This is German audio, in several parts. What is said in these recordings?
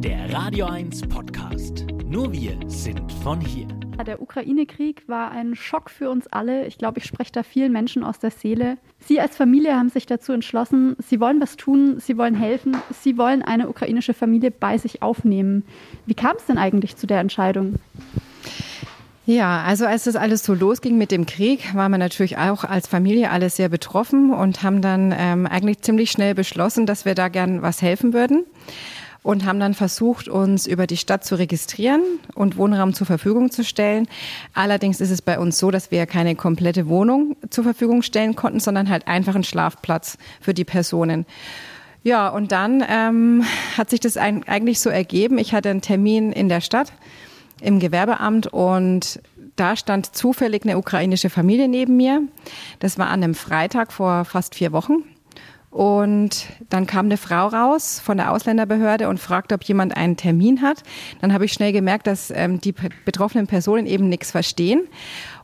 Der Radio 1 Podcast. Nur wir sind von hier. Der Ukraine-Krieg war ein Schock für uns alle. Ich glaube, ich spreche da vielen Menschen aus der Seele. Sie als Familie haben sich dazu entschlossen, sie wollen was tun, sie wollen helfen, sie wollen eine ukrainische Familie bei sich aufnehmen. Wie kam es denn eigentlich zu der Entscheidung? Ja, also als das alles so losging mit dem Krieg, waren wir natürlich auch als Familie alle sehr betroffen und haben dann ähm, eigentlich ziemlich schnell beschlossen, dass wir da gern was helfen würden und haben dann versucht, uns über die Stadt zu registrieren und Wohnraum zur Verfügung zu stellen. Allerdings ist es bei uns so, dass wir keine komplette Wohnung zur Verfügung stellen konnten, sondern halt einfach einen Schlafplatz für die Personen. Ja, und dann ähm, hat sich das eigentlich so ergeben. Ich hatte einen Termin in der Stadt im Gewerbeamt und da stand zufällig eine ukrainische Familie neben mir. Das war an einem Freitag vor fast vier Wochen. Und dann kam eine Frau raus von der Ausländerbehörde und fragte, ob jemand einen Termin hat. Dann habe ich schnell gemerkt, dass ähm, die betroffenen Personen eben nichts verstehen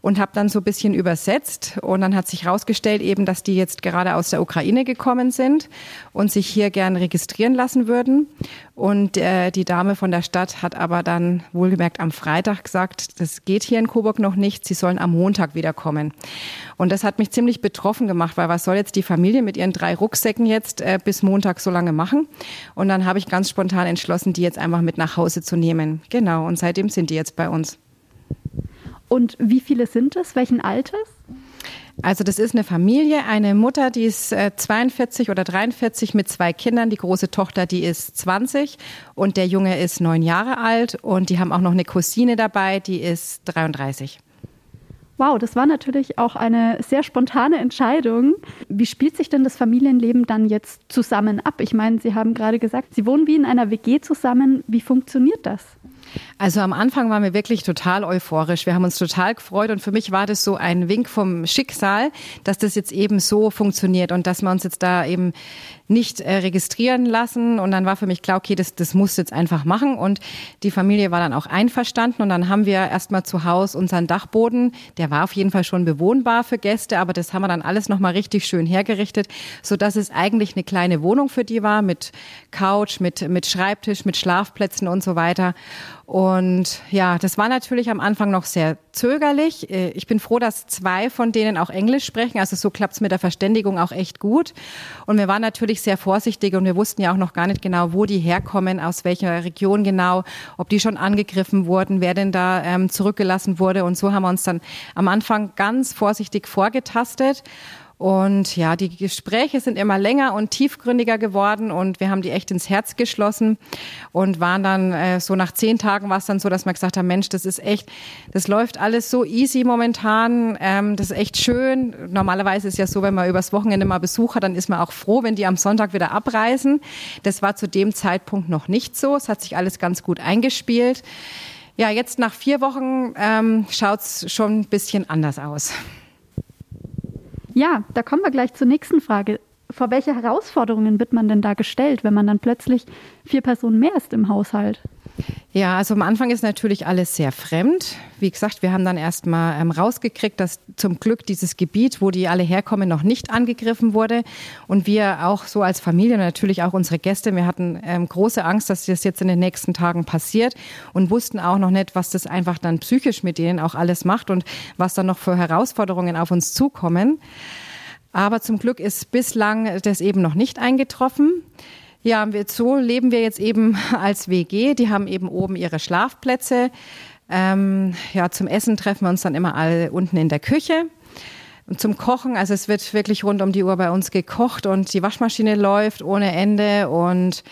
und habe dann so ein bisschen übersetzt. Und dann hat sich herausgestellt eben, dass die jetzt gerade aus der Ukraine gekommen sind und sich hier gern registrieren lassen würden. Und äh, die Dame von der Stadt hat aber dann wohlgemerkt am Freitag gesagt, das geht hier in Coburg noch nicht, sie sollen am Montag wiederkommen. Und das hat mich ziemlich betroffen gemacht, weil was soll jetzt die Familie mit ihren drei Rucksäcken jetzt äh, bis Montag so lange machen? Und dann habe ich ganz spontan entschlossen, die jetzt einfach mit nach Hause zu nehmen. Genau, und seitdem sind die jetzt bei uns. Und wie viele sind es? Welchen Alters? Also das ist eine Familie, eine Mutter, die ist 42 äh, oder 43 mit zwei Kindern. Die große Tochter, die ist 20 und der Junge ist neun Jahre alt und die haben auch noch eine Cousine dabei, die ist 33. Wow, das war natürlich auch eine sehr spontane Entscheidung. Wie spielt sich denn das Familienleben dann jetzt zusammen ab? Ich meine, Sie haben gerade gesagt, Sie wohnen wie in einer WG zusammen. Wie funktioniert das? Also am Anfang waren wir wirklich total euphorisch. Wir haben uns total gefreut und für mich war das so ein Wink vom Schicksal, dass das jetzt eben so funktioniert und dass wir uns jetzt da eben nicht äh, registrieren lassen. Und dann war für mich klar, okay, das, das muss jetzt einfach machen. Und die Familie war dann auch einverstanden. Und dann haben wir erstmal zu Hause unseren Dachboden, der war auf jeden Fall schon bewohnbar für Gäste, aber das haben wir dann alles nochmal richtig schön hergerichtet, sodass es eigentlich eine kleine Wohnung für die war, mit Couch, mit, mit Schreibtisch, mit Schlafplätzen und so weiter. Und ja, das war natürlich am Anfang noch sehr zögerlich. Äh, ich bin froh, dass zwei von denen auch Englisch sprechen. Also so klappt es mit der Verständigung auch echt gut. Und wir waren natürlich sehr vorsichtig und wir wussten ja auch noch gar nicht genau, wo die herkommen, aus welcher Region genau, ob die schon angegriffen wurden, wer denn da ähm, zurückgelassen wurde. Und so haben wir uns dann am Anfang ganz vorsichtig vorgetastet. Und ja, die Gespräche sind immer länger und tiefgründiger geworden und wir haben die echt ins Herz geschlossen und waren dann äh, so nach zehn Tagen war es dann so, dass wir gesagt haben, Mensch, das ist echt, das läuft alles so easy momentan, ähm, das ist echt schön. Normalerweise ist ja so, wenn man übers Wochenende mal Besuch hat, dann ist man auch froh, wenn die am Sonntag wieder abreisen. Das war zu dem Zeitpunkt noch nicht so. Es hat sich alles ganz gut eingespielt. Ja, jetzt nach vier Wochen ähm, schaut es schon ein bisschen anders aus. Ja, da kommen wir gleich zur nächsten Frage. Vor welche Herausforderungen wird man denn da gestellt, wenn man dann plötzlich vier Personen mehr ist im Haushalt? Ja, also am Anfang ist natürlich alles sehr fremd. Wie gesagt, wir haben dann erst mal ähm, rausgekriegt, dass zum Glück dieses Gebiet, wo die alle herkommen, noch nicht angegriffen wurde. Und wir auch so als Familie natürlich auch unsere Gäste, wir hatten ähm, große Angst, dass das jetzt in den nächsten Tagen passiert und wussten auch noch nicht, was das einfach dann psychisch mit denen auch alles macht und was dann noch für Herausforderungen auf uns zukommen. Aber zum Glück ist bislang das eben noch nicht eingetroffen. Ja, so leben wir jetzt eben als WG. Die haben eben oben ihre Schlafplätze. Ähm, ja, zum Essen treffen wir uns dann immer alle unten in der Küche. Zum Kochen, also es wird wirklich rund um die Uhr bei uns gekocht und die Waschmaschine läuft ohne Ende. Und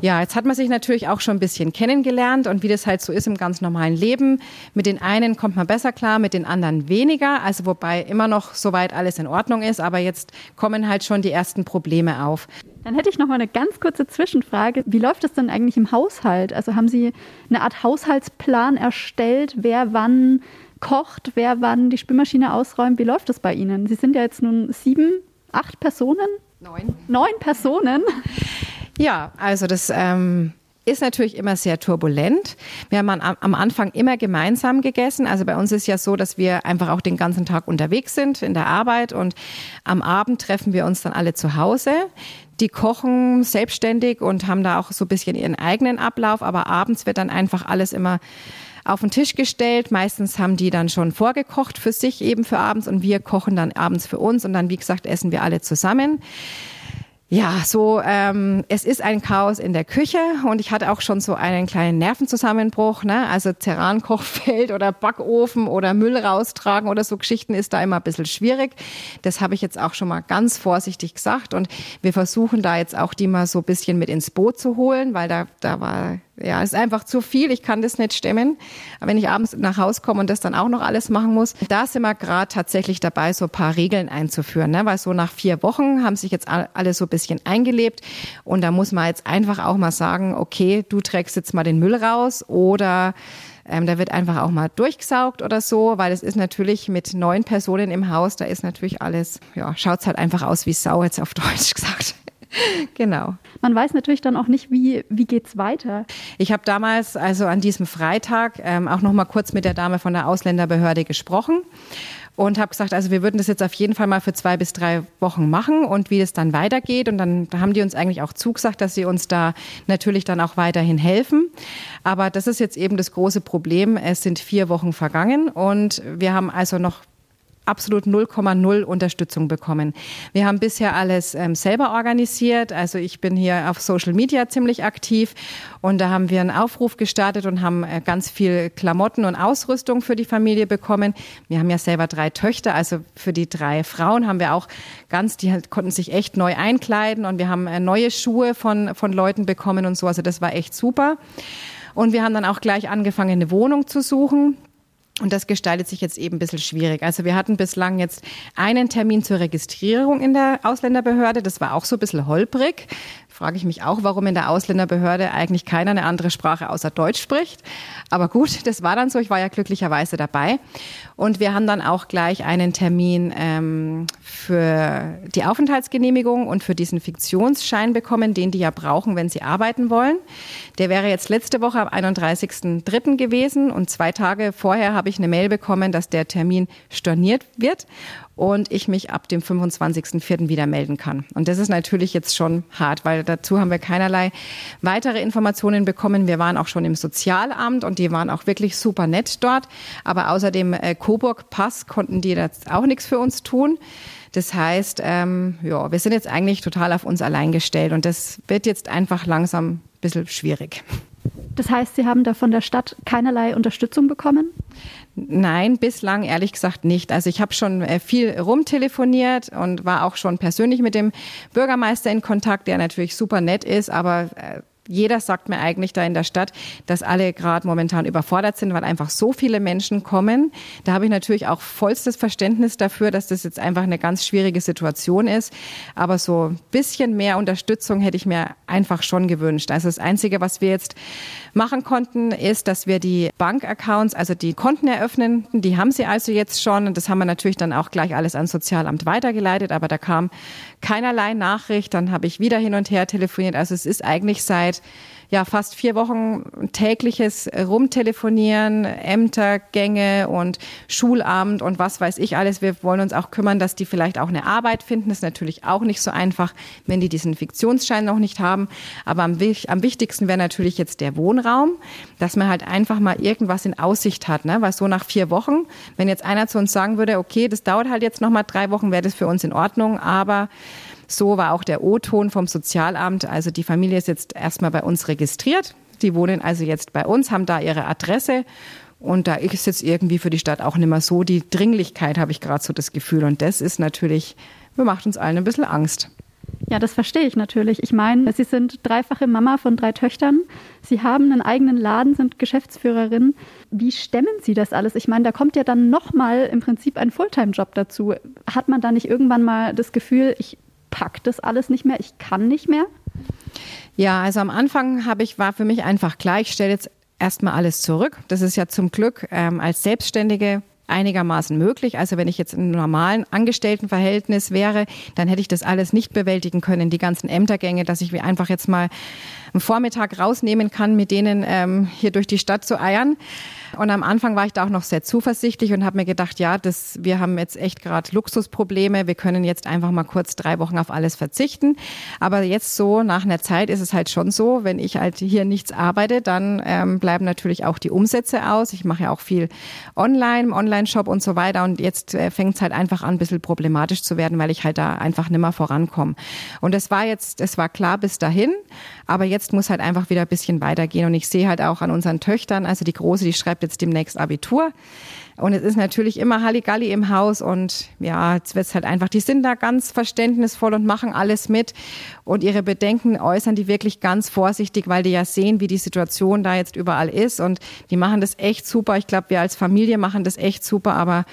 ja, jetzt hat man sich natürlich auch schon ein bisschen kennengelernt und wie das halt so ist im ganz normalen Leben. Mit den einen kommt man besser klar, mit den anderen weniger. Also wobei immer noch soweit alles in Ordnung ist, aber jetzt kommen halt schon die ersten Probleme auf. Dann hätte ich noch mal eine ganz kurze Zwischenfrage. Wie läuft es denn eigentlich im Haushalt? Also haben Sie eine Art Haushaltsplan erstellt, wer wann kocht, wer wann die Spülmaschine ausräumt. Wie läuft das bei Ihnen? Sie sind ja jetzt nun sieben, acht Personen? Neun. Neun Personen? Ja, also das ähm, ist natürlich immer sehr turbulent. Wir haben am Anfang immer gemeinsam gegessen. Also bei uns ist ja so, dass wir einfach auch den ganzen Tag unterwegs sind in der Arbeit und am Abend treffen wir uns dann alle zu Hause. Die kochen selbstständig und haben da auch so ein bisschen ihren eigenen Ablauf, aber abends wird dann einfach alles immer auf den Tisch gestellt. Meistens haben die dann schon vorgekocht für sich eben für abends und wir kochen dann abends für uns und dann, wie gesagt, essen wir alle zusammen. Ja, so ähm, es ist ein Chaos in der Küche und ich hatte auch schon so einen kleinen Nervenzusammenbruch, ne? Also Terrankochfeld oder Backofen oder Müll raustragen oder so Geschichten ist da immer ein bisschen schwierig. Das habe ich jetzt auch schon mal ganz vorsichtig gesagt und wir versuchen da jetzt auch die mal so ein bisschen mit ins Boot zu holen, weil da da war ja, es ist einfach zu viel. Ich kann das nicht stemmen. Aber wenn ich abends nach Hause komme und das dann auch noch alles machen muss, da sind wir gerade tatsächlich dabei, so ein paar Regeln einzuführen. Ne? Weil so nach vier Wochen haben sich jetzt alle so ein bisschen eingelebt. Und da muss man jetzt einfach auch mal sagen, okay, du trägst jetzt mal den Müll raus oder ähm, da wird einfach auch mal durchgesaugt oder so, weil es ist natürlich mit neun Personen im Haus, da ist natürlich alles, ja, schaut's halt einfach aus wie Sau, jetzt auf Deutsch gesagt. genau. Man weiß natürlich dann auch nicht, wie, wie geht's weiter. Ich habe damals, also an diesem Freitag, ähm, auch noch mal kurz mit der Dame von der Ausländerbehörde gesprochen und habe gesagt, also wir würden das jetzt auf jeden Fall mal für zwei bis drei Wochen machen und wie es dann weitergeht. Und dann haben die uns eigentlich auch zugesagt, dass sie uns da natürlich dann auch weiterhin helfen. Aber das ist jetzt eben das große Problem. Es sind vier Wochen vergangen und wir haben also noch absolut 0,0 Unterstützung bekommen. Wir haben bisher alles ähm, selber organisiert. Also ich bin hier auf Social Media ziemlich aktiv und da haben wir einen Aufruf gestartet und haben äh, ganz viel Klamotten und Ausrüstung für die Familie bekommen. Wir haben ja selber drei Töchter, also für die drei Frauen haben wir auch ganz, die halt, konnten sich echt neu einkleiden und wir haben äh, neue Schuhe von, von Leuten bekommen und so. Also das war echt super. Und wir haben dann auch gleich angefangen, eine Wohnung zu suchen. Und das gestaltet sich jetzt eben ein bisschen schwierig. Also wir hatten bislang jetzt einen Termin zur Registrierung in der Ausländerbehörde. Das war auch so ein bisschen holprig frage ich mich auch, warum in der Ausländerbehörde eigentlich keiner eine andere Sprache außer Deutsch spricht. Aber gut, das war dann so. Ich war ja glücklicherweise dabei. Und wir haben dann auch gleich einen Termin ähm, für die Aufenthaltsgenehmigung und für diesen Fiktionsschein bekommen, den die ja brauchen, wenn sie arbeiten wollen. Der wäre jetzt letzte Woche am 31.03. gewesen und zwei Tage vorher habe ich eine Mail bekommen, dass der Termin storniert wird und ich mich ab dem 25.04. wieder melden kann. Und das ist natürlich jetzt schon hart, weil dazu haben wir keinerlei weitere Informationen bekommen. Wir waren auch schon im Sozialamt und die waren auch wirklich super nett dort. Aber außer dem äh, Coburg-Pass konnten die jetzt auch nichts für uns tun. Das heißt, ähm, ja, wir sind jetzt eigentlich total auf uns allein gestellt und das wird jetzt einfach langsam ein bisschen schwierig. Das heißt, Sie haben da von der Stadt keinerlei Unterstützung bekommen? Nein, bislang ehrlich gesagt nicht. Also ich habe schon äh, viel rumtelefoniert und war auch schon persönlich mit dem Bürgermeister in Kontakt, der natürlich super nett ist, aber äh, jeder sagt mir eigentlich da in der Stadt, dass alle gerade momentan überfordert sind, weil einfach so viele Menschen kommen. Da habe ich natürlich auch vollstes Verständnis dafür, dass das jetzt einfach eine ganz schwierige Situation ist. Aber so ein bisschen mehr Unterstützung hätte ich mir einfach schon gewünscht. Also das Einzige, was wir jetzt machen konnten, ist, dass wir die Bankaccounts, also die Konten eröffnen. Die haben sie also jetzt schon. Und das haben wir natürlich dann auch gleich alles ans Sozialamt weitergeleitet. Aber da kam keinerlei Nachricht. Dann habe ich wieder hin und her telefoniert. Also es ist eigentlich seit ja fast vier Wochen tägliches Rumtelefonieren, Ämtergänge und Schulabend und was weiß ich alles. Wir wollen uns auch kümmern, dass die vielleicht auch eine Arbeit finden. Das ist natürlich auch nicht so einfach, wenn die diesen Fiktionsschein noch nicht haben. Aber am, am wichtigsten wäre natürlich jetzt der Wohnraum, dass man halt einfach mal irgendwas in Aussicht hat. Ne? Weil so nach vier Wochen, wenn jetzt einer zu uns sagen würde, okay, das dauert halt jetzt noch mal drei Wochen, wäre das für uns in Ordnung. Aber so war auch der O-Ton vom Sozialamt. Also die Familie ist jetzt erstmal bei uns registriert. Die wohnen also jetzt bei uns, haben da ihre Adresse. Und da ist jetzt irgendwie für die Stadt auch nicht mehr so die Dringlichkeit, habe ich gerade so das Gefühl. Und das ist natürlich, macht uns allen ein bisschen Angst. Ja, das verstehe ich natürlich. Ich meine, Sie sind dreifache Mama von drei Töchtern. Sie haben einen eigenen Laden, sind Geschäftsführerin. Wie stemmen Sie das alles? Ich meine, da kommt ja dann nochmal im Prinzip ein Fulltime-Job dazu. Hat man da nicht irgendwann mal das Gefühl, ich packt das alles nicht mehr, ich kann nicht mehr? Ja, also am Anfang habe ich, war für mich einfach klar, ich stelle jetzt erstmal alles zurück. Das ist ja zum Glück ähm, als Selbstständige einigermaßen möglich. Also wenn ich jetzt im normalen Angestelltenverhältnis wäre, dann hätte ich das alles nicht bewältigen können, die ganzen Ämtergänge, dass ich mir einfach jetzt mal einen Vormittag rausnehmen kann, mit denen ähm, hier durch die Stadt zu eiern. Und am Anfang war ich da auch noch sehr zuversichtlich und habe mir gedacht, ja, das, wir haben jetzt echt gerade Luxusprobleme. Wir können jetzt einfach mal kurz drei Wochen auf alles verzichten. Aber jetzt so nach einer Zeit ist es halt schon so, wenn ich halt hier nichts arbeite, dann ähm, bleiben natürlich auch die Umsätze aus. Ich mache ja auch viel online, im Online-Shop und so weiter. Und jetzt äh, fängt es halt einfach an, ein bisschen problematisch zu werden, weil ich halt da einfach nimmer vorankomme. Und es war jetzt, es war klar bis dahin. Aber jetzt muss halt einfach wieder ein bisschen weitergehen. Und ich sehe halt auch an unseren Töchtern, also die Große, die schreibt jetzt demnächst Abitur. Und es ist natürlich immer Halligalli im Haus und ja, jetzt wird es halt einfach, die sind da ganz verständnisvoll und machen alles mit und ihre Bedenken äußern die wirklich ganz vorsichtig, weil die ja sehen, wie die Situation da jetzt überall ist und die machen das echt super. Ich glaube, wir als Familie machen das echt super, aber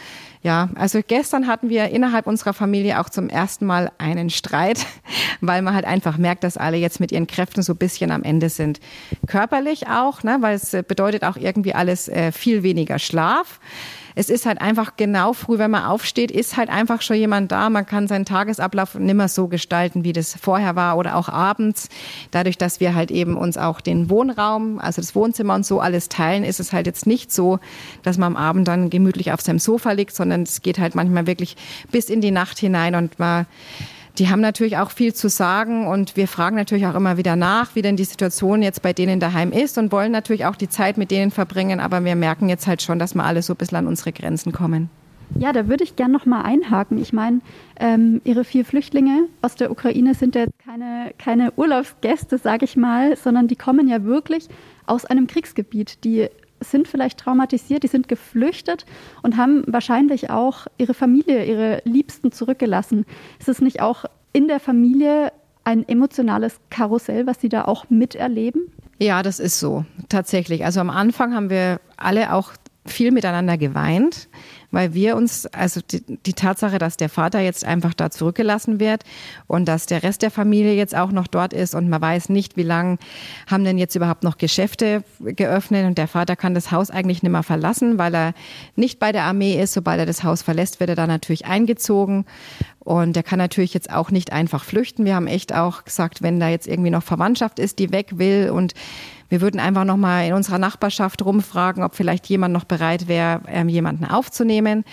ja, also gestern hatten wir innerhalb unserer Familie auch zum ersten Mal einen Streit, weil man halt einfach merkt, dass alle jetzt mit ihren Kräften so ein bisschen am Ende sind. Körperlich auch, ne, weil es bedeutet auch irgendwie alles äh, viel weniger Schlaf es ist halt einfach genau früh, wenn man aufsteht, ist halt einfach schon jemand da. Man kann seinen Tagesablauf nimmer so gestalten, wie das vorher war oder auch abends. Dadurch, dass wir halt eben uns auch den Wohnraum, also das Wohnzimmer und so alles teilen, ist es halt jetzt nicht so, dass man am Abend dann gemütlich auf seinem Sofa liegt, sondern es geht halt manchmal wirklich bis in die Nacht hinein und man die haben natürlich auch viel zu sagen und wir fragen natürlich auch immer wieder nach, wie denn die Situation jetzt bei denen daheim ist und wollen natürlich auch die Zeit mit denen verbringen, aber wir merken jetzt halt schon, dass wir alle so ein bisschen an unsere Grenzen kommen. Ja, da würde ich gerne noch mal einhaken. Ich meine, ähm, Ihre vier Flüchtlinge aus der Ukraine sind ja jetzt keine, keine Urlaubsgäste, sage ich mal, sondern die kommen ja wirklich aus einem Kriegsgebiet. Die sind vielleicht traumatisiert, die sind geflüchtet und haben wahrscheinlich auch ihre Familie, ihre Liebsten zurückgelassen. Ist es nicht auch in der Familie ein emotionales Karussell, was Sie da auch miterleben? Ja, das ist so, tatsächlich. Also am Anfang haben wir alle auch viel miteinander geweint weil wir uns, also die, die, Tatsache, dass der Vater jetzt einfach da zurückgelassen wird und dass der Rest der Familie jetzt auch noch dort ist und man weiß nicht, wie lange haben denn jetzt überhaupt noch Geschäfte geöffnet und der Vater kann das Haus eigentlich nicht mehr verlassen, weil er nicht bei der Armee ist. Sobald er das Haus verlässt, wird er da natürlich eingezogen und der kann natürlich jetzt auch nicht einfach flüchten. Wir haben echt auch gesagt, wenn da jetzt irgendwie noch Verwandtschaft ist, die weg will und wir würden einfach noch mal in unserer Nachbarschaft rumfragen, ob vielleicht jemand noch bereit wäre, ähm, jemanden aufzunehmen.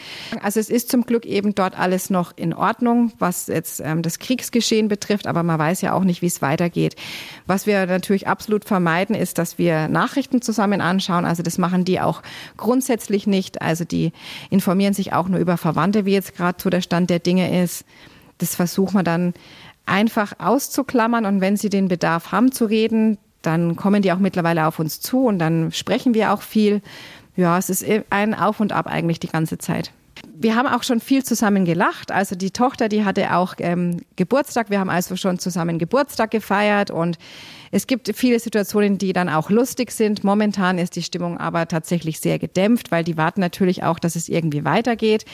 Also es ist zum Glück eben dort alles noch in Ordnung, was jetzt ähm, das Kriegsgeschehen betrifft, aber man weiß ja auch nicht, wie es weitergeht. Was wir natürlich absolut vermeiden, ist, dass wir Nachrichten zusammen anschauen. Also das machen die auch grundsätzlich nicht. Also die informieren sich auch nur über Verwandte, wie jetzt gerade so der Stand der Dinge ist. Das versuchen wir dann einfach auszuklammern und wenn sie den Bedarf haben zu reden, dann kommen die auch mittlerweile auf uns zu und dann sprechen wir auch viel. Ja, es ist ein Auf und Ab eigentlich die ganze Zeit. Wir haben auch schon viel zusammen gelacht. Also die Tochter, die hatte auch ähm, Geburtstag. Wir haben also schon zusammen Geburtstag gefeiert und es gibt viele Situationen, die dann auch lustig sind. Momentan ist die Stimmung aber tatsächlich sehr gedämpft, weil die warten natürlich auch, dass es irgendwie weitergeht.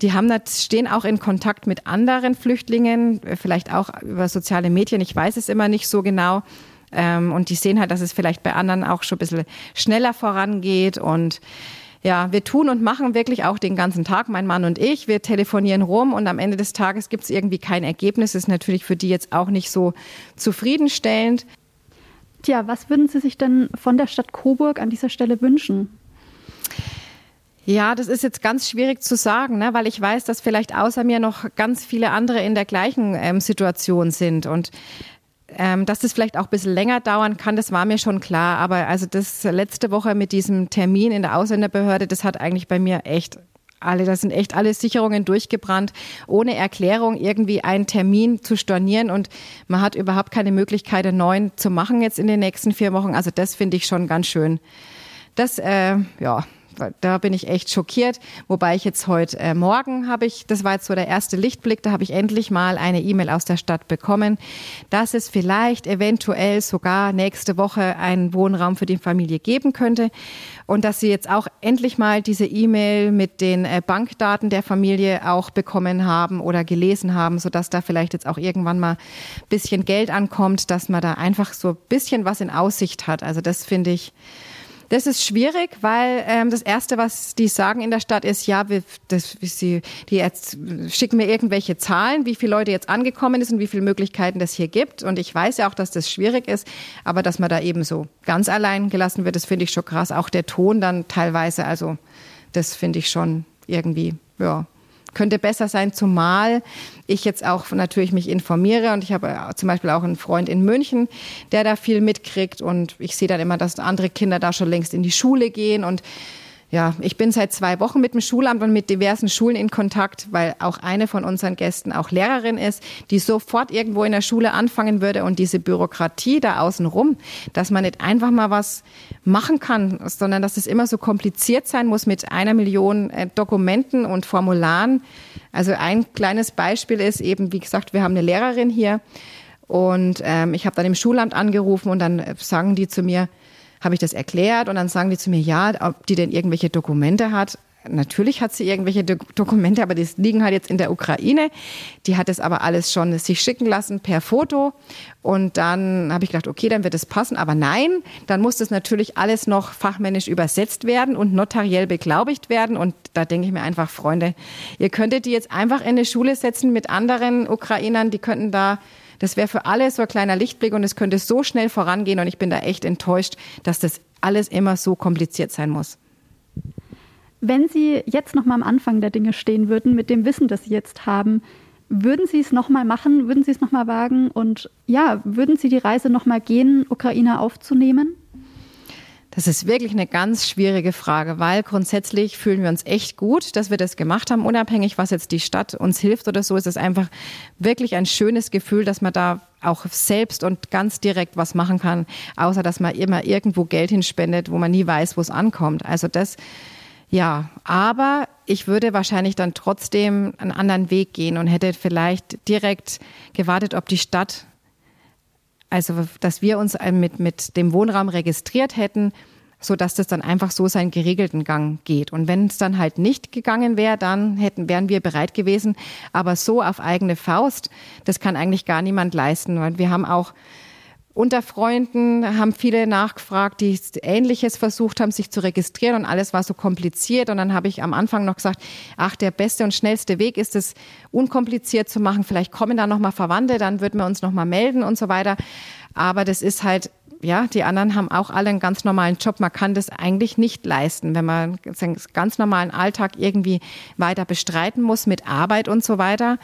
Die haben stehen auch in Kontakt mit anderen Flüchtlingen, vielleicht auch über soziale Medien. Ich weiß es immer nicht so genau. Ähm, und die sehen halt, dass es vielleicht bei anderen auch schon ein bisschen schneller vorangeht und ja, wir tun und machen wirklich auch den ganzen Tag, mein Mann und ich. Wir telefonieren rum und am Ende des Tages gibt es irgendwie kein Ergebnis. Das ist natürlich für die jetzt auch nicht so zufriedenstellend. Tja, was würden Sie sich denn von der Stadt Coburg an dieser Stelle wünschen? Ja, das ist jetzt ganz schwierig zu sagen, ne? weil ich weiß, dass vielleicht außer mir noch ganz viele andere in der gleichen ähm, Situation sind. Und ähm, dass das vielleicht auch ein bisschen länger dauern kann, das war mir schon klar. Aber also das letzte Woche mit diesem Termin in der Ausländerbehörde, das hat eigentlich bei mir echt alle, da sind echt alle Sicherungen durchgebrannt, ohne Erklärung irgendwie einen Termin zu stornieren und man hat überhaupt keine Möglichkeit, einen neuen zu machen jetzt in den nächsten vier Wochen. Also das finde ich schon ganz schön. Das, äh, ja, da bin ich echt schockiert. Wobei ich jetzt heute äh, Morgen habe ich, das war jetzt so der erste Lichtblick, da habe ich endlich mal eine E-Mail aus der Stadt bekommen, dass es vielleicht eventuell sogar nächste Woche einen Wohnraum für die Familie geben könnte und dass sie jetzt auch endlich mal diese E-Mail mit den äh, Bankdaten der Familie auch bekommen haben oder gelesen haben, sodass da vielleicht jetzt auch irgendwann mal ein bisschen Geld ankommt, dass man da einfach so ein bisschen was in Aussicht hat. Also das finde ich Das ist schwierig, weil ähm, das Erste, was die sagen in der Stadt ist, ja, wir, das, sie, die jetzt schicken mir irgendwelche Zahlen, wie viele Leute jetzt angekommen ist und wie viele Möglichkeiten das hier gibt. Und ich weiß ja auch, dass das schwierig ist, aber dass man da eben so ganz allein gelassen wird, das finde ich schon krass. Auch der Ton dann teilweise, also das finde ich schon irgendwie, ja, könnte besser sein, zumal ich jetzt auch natürlich mich informiere. Und ich habe zum Beispiel auch einen Freund in München, der da viel mitkriegt. Und ich sehe dann immer, dass andere Kinder da schon längst in die Schule gehen. Und ja, ich bin seit zwei Wochen mit dem Schulamt und mit diversen Schulen in Kontakt, weil auch eine von unseren Gästen auch Lehrerin ist, die sofort irgendwo in der Schule anfangen würde und diese Bürokratie da außen rum, dass man nicht einfach mal was machen kann, sondern dass es immer so kompliziert sein muss mit einer Million äh, Dokumenten und Formularen. Also ein kleines Beispiel ist eben, wie gesagt, wir haben eine Lehrerin hier und ähm, ich habe dann im Schulamt angerufen und dann äh, sagen die zu mir, habe ich das erklärt und dann sagen die zu mir, ja, ob die denn irgendwelche Dokumente hat. Natürlich hat sie irgendwelche Do Dokumente, aber die liegen halt jetzt in der Ukraine. Die hat es aber alles schon sich schicken lassen per Foto. Und dann habe ich gedacht, okay, dann wird es passen. Aber nein, dann muss das natürlich alles noch fachmännisch übersetzt werden und notariell beglaubigt werden. Und da denke ich mir einfach, Freunde, ihr könntet die jetzt einfach in eine Schule setzen mit anderen Ukrainern, die könnten da das wäre für alle so ein kleiner Lichtblick und es könnte so schnell vorangehen und ich bin da echt enttäuscht, dass das alles immer so kompliziert sein muss. Wenn Sie jetzt noch mal am Anfang der Dinge stehen würden, mit dem Wissen, das Sie jetzt haben, würden Sie es noch mal machen? Würden Sie es noch mal wagen? Und ja, würden Sie die Reise noch mal gehen, Ukraine aufzunehmen? Das ist wirklich eine ganz schwierige Frage, weil grundsätzlich fühlen wir uns echt gut, dass wir das gemacht haben, unabhängig, was jetzt die Stadt uns hilft oder so. ist Es einfach wirklich ein schönes Gefühl, dass man da auch selbst und ganz direkt was machen kann, außer dass man immer irgendwo Geld hinspendet, wo man nie weiß, wo es ankommt. Also das, ja, aber ich würde wahrscheinlich dann trotzdem einen anderen Weg gehen und hätte vielleicht direkt gewartet, ob die Stadt also, dass wir uns mit, mit dem Wohnraum registriert hätten, so dass das dann einfach so seinen geregelten Gang geht. Und wenn es dann halt nicht gegangen wäre, dann hätten, wären wir bereit gewesen. Aber so auf eigene Faust, das kann eigentlich gar niemand leisten. Weil wir haben auch unter Freunden haben viele nachgefragt, die Ähnliches versucht haben, sich zu registrieren und alles war so kompliziert. Und dann habe ich am Anfang noch gesagt, ach, der beste und schnellste Weg ist es, unkompliziert zu machen. Vielleicht kommen da nochmal Verwandte, dann würden wir uns nochmal melden und so weiter. Aber das ist halt ja, die anderen haben auch alle einen ganz normalen Job. Man kann das eigentlich nicht leisten, wenn man seinen ganz normalen Alltag irgendwie weiter bestreiten muss mit Arbeit und so weiter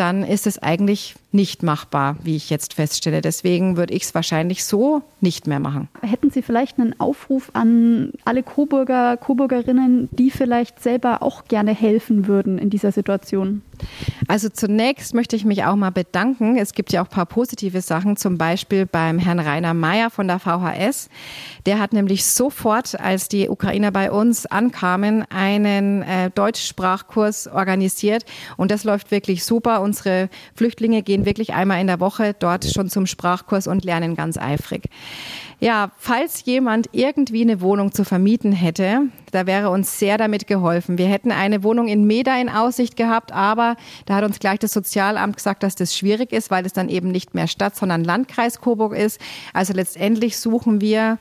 dann ist es eigentlich nicht machbar, wie ich jetzt feststelle. Deswegen würde ich es wahrscheinlich so nicht mehr machen. Hätten Sie vielleicht einen Aufruf an alle Coburger, Coburgerinnen, die vielleicht selber auch gerne helfen würden in dieser Situation? Also zunächst möchte ich mich auch mal bedanken. Es gibt ja auch ein paar positive Sachen, zum Beispiel beim Herrn Rainer Mayer von der VHS. Der hat nämlich sofort, als die Ukrainer bei uns ankamen, einen äh, Deutschsprachkurs organisiert und das läuft wirklich super. Unsere Flüchtlinge gehen wirklich einmal in der Woche dort schon zum Sprachkurs und lernen ganz eifrig. Ja, falls jemand irgendwie eine Wohnung zu vermieten hätte, da wäre uns sehr damit geholfen. Wir hätten eine Wohnung in Meda in Aussicht gehabt, aber da hat uns gleich das Sozialamt gesagt, dass das schwierig ist, weil es dann eben nicht mehr Stadt, sondern Landkreis Coburg ist. Also letztendlich suchen wir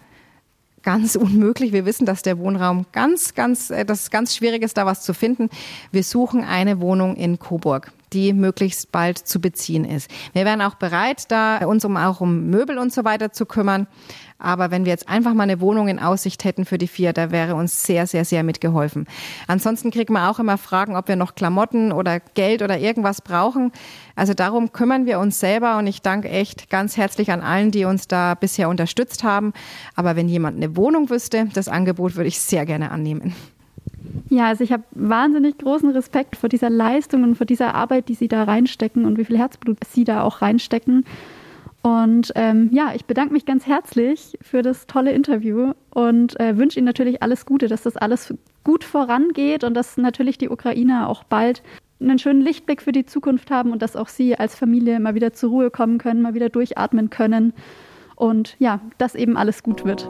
ganz unmöglich. Wir wissen, dass der Wohnraum ganz, ganz, äh, dass es ganz schwierig ist, da was zu finden. Wir suchen eine Wohnung in Coburg die möglichst bald zu beziehen ist. Wir wären auch bereit, da uns um auch um Möbel und so weiter zu kümmern. Aber wenn wir jetzt einfach mal eine Wohnung in Aussicht hätten für die vier, da wäre uns sehr, sehr, sehr mitgeholfen. Ansonsten kriegt man auch immer Fragen, ob wir noch Klamotten oder Geld oder irgendwas brauchen. Also darum kümmern wir uns selber und ich danke echt ganz herzlich an allen, die uns da bisher unterstützt haben. Aber wenn jemand eine Wohnung wüsste, das Angebot würde ich sehr gerne annehmen. Ja, also ich habe wahnsinnig großen Respekt vor dieser Leistung und vor dieser Arbeit, die Sie da reinstecken und wie viel Herzblut Sie da auch reinstecken. Und ähm, ja, ich bedanke mich ganz herzlich für das tolle Interview und äh, wünsche Ihnen natürlich alles Gute, dass das alles gut vorangeht und dass natürlich die Ukrainer auch bald einen schönen Lichtblick für die Zukunft haben und dass auch Sie als Familie mal wieder zur Ruhe kommen können, mal wieder durchatmen können und ja, dass eben alles gut wird.